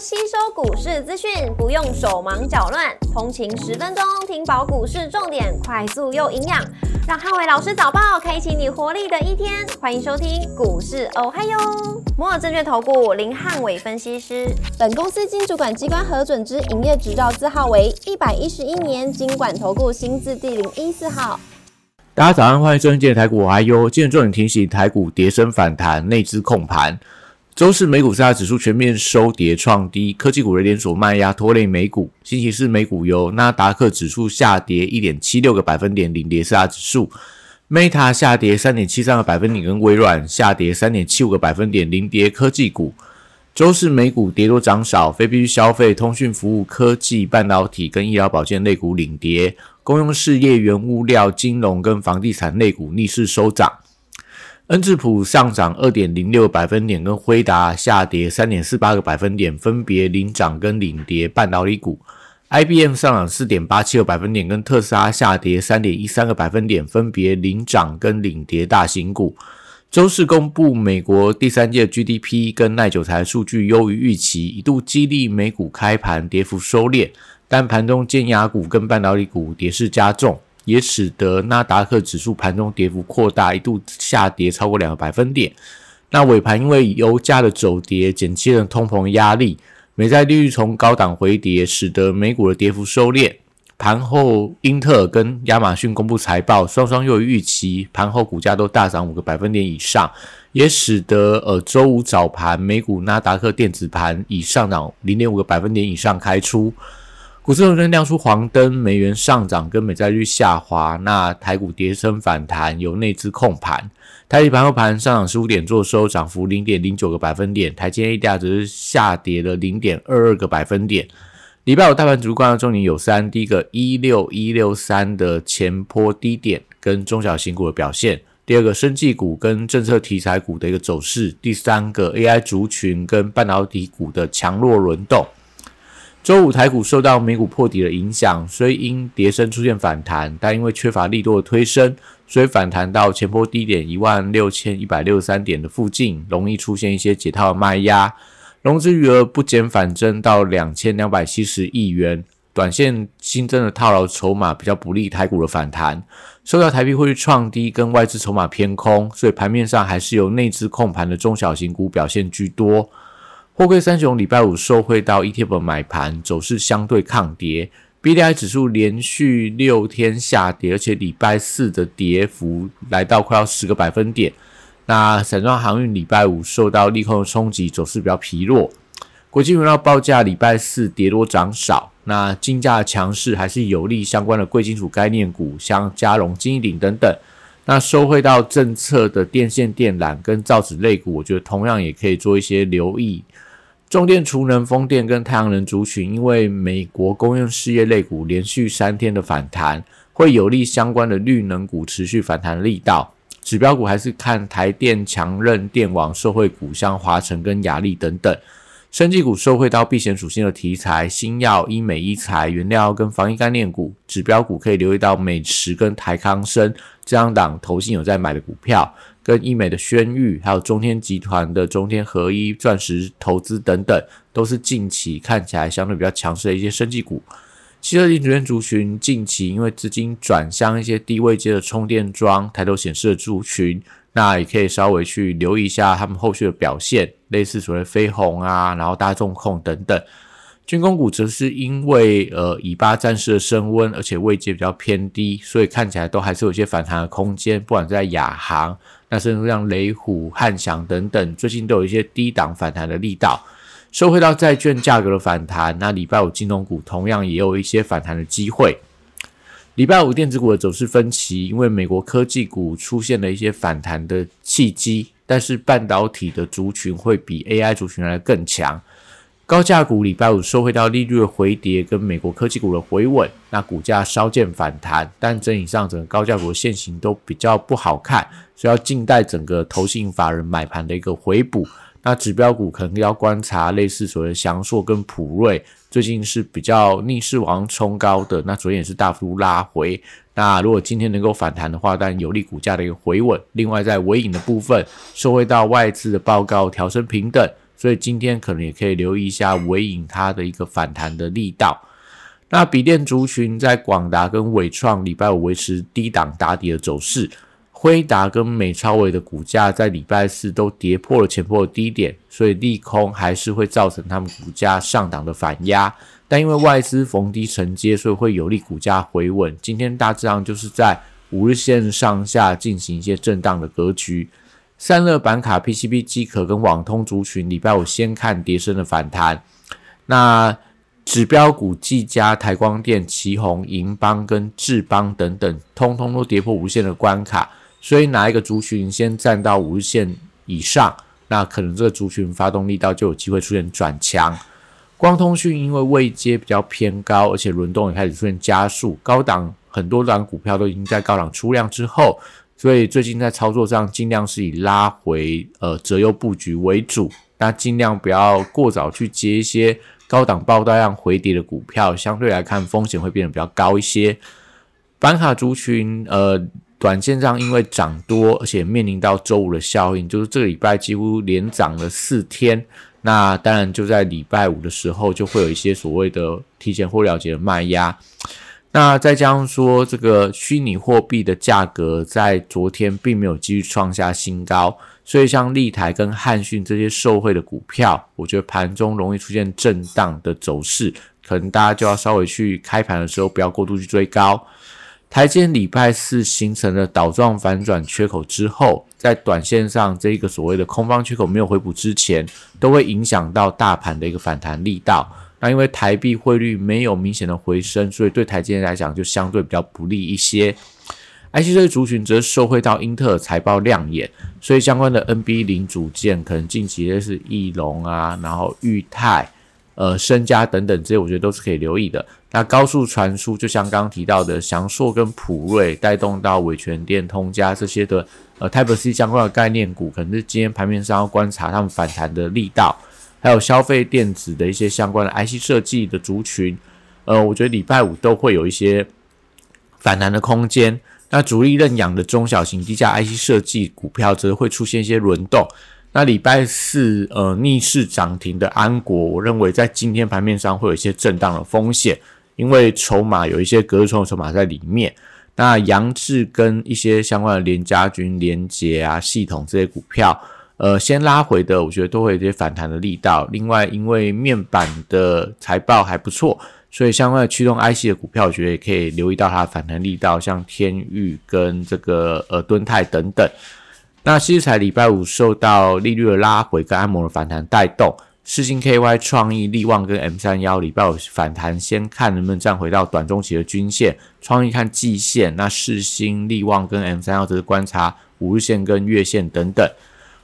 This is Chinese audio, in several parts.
吸收股市资讯，不用手忙脚乱，通勤十分钟听饱股市重点，快速又营养，让汉伟老师早报开启你活力的一天。欢迎收听股市哦嗨哟，摩尔证券投顾林汉伟分析师，本公司经主管机关核准之营业执照字号为一百一十一年经管投顾新字第零一四号。大家早上欢迎收听今日台股我嗨哟，今日重点提醒台股跌升反弹，内资控盘。周四美股三大指数全面收跌创低，科技股的连锁卖压拖累美股。星期四美股由纳达克指数下跌一点七六个百分点领跌四大指数，Meta 下跌三点七三个百分点，跟微软下跌三点七五个百分点领跌科技股。周四美股跌多涨少，非必需消费、通讯服务、科技、半导体跟医疗保健类股领跌，公用事业、原物料、金融跟房地产类股逆势收涨。恩智浦上涨二点零六百分点，跟辉达下跌三点四八个百分点，分别领涨跟领跌半导体股。IBM 上涨四点八七个百分点，跟特斯拉下跌三点一三个百分点，分别领涨跟领跌大型股。周四公布美国第三届 GDP 跟耐久材数据优于预期，一度激励美股开盘跌幅收敛，但盘中尖牙股跟半导体股跌势加重。也使得纳达克指数盘中跌幅扩大，一度下跌超过两个百分点。那尾盘因为油价的走跌，减轻了通膨压力，美债利率从高档回跌，使得美股的跌幅收敛。盘后，英特尔跟亚马逊公布财报，双双优于预期，盘后股价都大涨五个百分点以上，也使得呃周五早盘美股纳达克电子盘以上涨零点五个百分点以上开出。股市中亮出黄灯，美元上涨跟美债率下滑，那台股跌升反弹，由内资控盘。台积盘后盘上涨十五点，做收涨幅零点零九个百分点。台积 A 价则是下跌了零点二二个百分点。礼拜五大盘主观的重点有三：第一个一六一六三的前坡低点跟中小型股的表现；第二个生技股跟政策题材股的一个走势；第三个 AI 族群跟半导体股的强弱轮动。周五台股受到美股破底的影响，虽因跌升出现反弹，但因为缺乏力度的推升，所以反弹到前波低点一万六千一百六十三点的附近，容易出现一些解套的卖压，融资余额不减反增到两千两百七十亿元，短线新增的套牢筹码比较不利台股的反弹，受到台币汇率创低跟外资筹码偏空，所以盘面上还是由内资控盘的中小型股表现居多。货柜三雄礼拜五受惠到 ETF 买盘，走势相对抗跌。B D I 指数连续六天下跌，而且礼拜四的跌幅来到快要十个百分点。那散装航运礼拜五受到利空的冲击，走势比较疲弱。国际原料报价礼拜四跌多涨少。那金价强势还是有利相关的贵金属概念股，像嘉荣、金一鼎等等。那收回到政策的电线电缆跟造纸类股，我觉得同样也可以做一些留意。重电、储能、风电跟太阳能族群，因为美国公用事业类股连续三天的反弹，会有利相关的绿能股持续反弹力道。指标股还是看台电、强韧电网、社会股，像华晨跟雅力等等。生技股受惠到避险属性的题材，新药、医美、医材、原料跟防疫概念股。指标股可以留意到美食跟台康生这样档投信有在买的股票。跟医美的轩誉，还有中天集团的中天合一、钻石投资等等，都是近期看起来相对比较强势的一些生技股。汽车零组件族群近期因为资金转向一些低位阶的充电桩，抬头显示的族群，那也可以稍微去留意一下他们后续的表现，类似所谓飞鸿啊，然后大众控等等。军工股则是因为呃以巴战事的升温，而且位阶比较偏低，所以看起来都还是有些反弹的空间，不管在亚航。那甚至像雷虎、汉翔等等，最近都有一些低档反弹的力道，收回到债券价格的反弹。那礼拜五金融股同样也有一些反弹的机会。礼拜五电子股的走势分歧，因为美国科技股出现了一些反弹的契机，但是半导体的族群会比 AI 族群来更强。高价股礼拜五收回到利率的回跌，跟美国科技股的回稳，那股价稍见反弹，但整体上整个高价股的现形都比较不好看，所以要静待整个投信法人买盘的一个回补。那指标股可能要观察类似所谓翔硕跟普瑞，最近是比较逆势往上冲高的，那昨天也是大幅度拉回。那如果今天能够反弹的话，但有利股价的一个回稳。另外在尾影的部分，受惠到外资的报告调升平等。所以今天可能也可以留意一下尾影它的一个反弹的力道。那笔电族群在广达跟伟创礼拜五维持低档打底的走势，辉达跟美超伟的股价在礼拜四都跌破了前波的低点，所以利空还是会造成他们股价上档的反压。但因为外资逢低承接，所以会有利股价回稳。今天大致上就是在五日线上下进行一些震荡的格局。散热板卡、PCB 机壳跟网通族群，礼拜五先看跌升的反弹。那指标股技嘉、台光电、旗宏、银邦跟智邦等等，通通都跌破五日线的关卡，所以哪一个族群先站到五日线以上，那可能这个族群发动力道就有机会出现转强。光通讯因为位阶比较偏高，而且轮动也开始出现加速，高档很多档股票都已经在高档出量之后，所以最近在操作上尽量是以拉回呃择优布局为主，那尽量不要过早去接一些。高档爆大量回跌的股票，相对来看风险会变得比较高一些。板卡族群，呃，短线上因为涨多，而且面临到周五的效应，就是这个礼拜几乎连涨了四天。那当然就在礼拜五的时候，就会有一些所谓的提前或了结的卖压。那再加上说，这个虚拟货币的价格在昨天并没有继续创下新高。所以，像立台跟汉讯这些受惠的股票，我觉得盘中容易出现震荡的走势，可能大家就要稍微去开盘的时候不要过度去追高。台积礼拜四形成了倒状反转缺口之后，在短线上这一个所谓的空方缺口没有回补之前，都会影响到大盘的一个反弹力道。那因为台币汇率没有明显的回升，所以对台积来讲就相对比较不利一些。IC 这个族群则受惠到英特尔财报亮眼，所以相关的 NB 零组件可能近期类是翼龙啊，然后裕泰、呃身家等等这些，我觉得都是可以留意的。那高速传输就像刚刚提到的翔硕跟普瑞，带动到伟全电、通家这些的呃 Type C 相关的概念股，可能是今天盘面上要观察他们反弹的力道。还有消费电子的一些相关的 IC 设计的族群，呃，我觉得礼拜五都会有一些反弹的空间。那主力认养的中小型低价 IC 设计股票则会出现一些轮动。那礼拜四呃逆势涨停的安国，我认为在今天盘面上会有一些震荡的风险，因为筹码有一些隔日冲筹码在里面。那杨志跟一些相关的联家军、联捷啊、系统这些股票，呃，先拉回的，我觉得都会有一些反弹的力道。另外，因为面板的财报还不错。所以相关的驱动 IC 的股票，我觉得也可以留意到它反弹力道，像天域跟这个呃敦泰等等。那其实才礼拜五受到利率的拉回跟安摩的反弹带动，世星 KY 创意力旺跟 M 三幺礼拜五反弹，先看能不能站回到短中期的均线，创意看季线，那世星力旺跟 M 三幺则是观察五日线跟月线等等。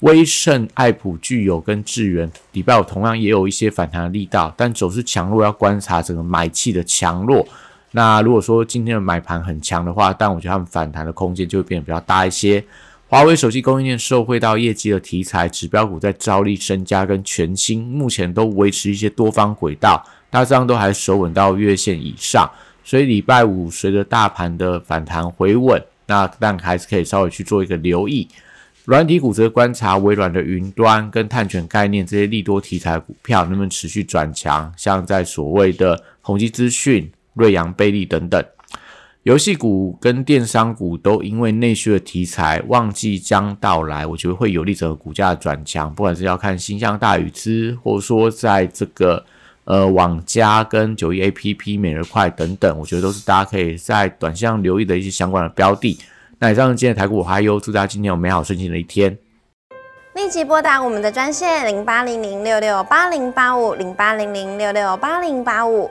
威盛、爱普、具有跟智源，礼拜五同样也有一些反弹的力道，但走势强弱要观察整个买气的强弱。那如果说今天的买盘很强的话，但我觉得他们反弹的空间就会变得比较大一些。华为手机供应链受惠到业绩的题材，指标股在招力、身家跟全新，目前都维持一些多方轨道，大致上都还守稳到月线以上。所以礼拜五随着大盘的反弹回稳，那但还是可以稍微去做一个留意。软体股则观察微软的云端跟碳权概念这些利多题材股票能不能持续转强，像在所谓的宏基资讯、瑞阳、贝利等等。游戏股跟电商股都因为内需的题材旺季将到来，我觉得会有利整个股价的转强。不管是要看新向大宇资，或者说在这个呃网加跟九一 A P P、每日快等等，我觉得都是大家可以在短线上留意的一些相关的标的。那以上今天的台股，我还有祝大家今天有美好顺心的一天。立即拨打我们的专线零八零零六六八零八五零八零零六六八零八五。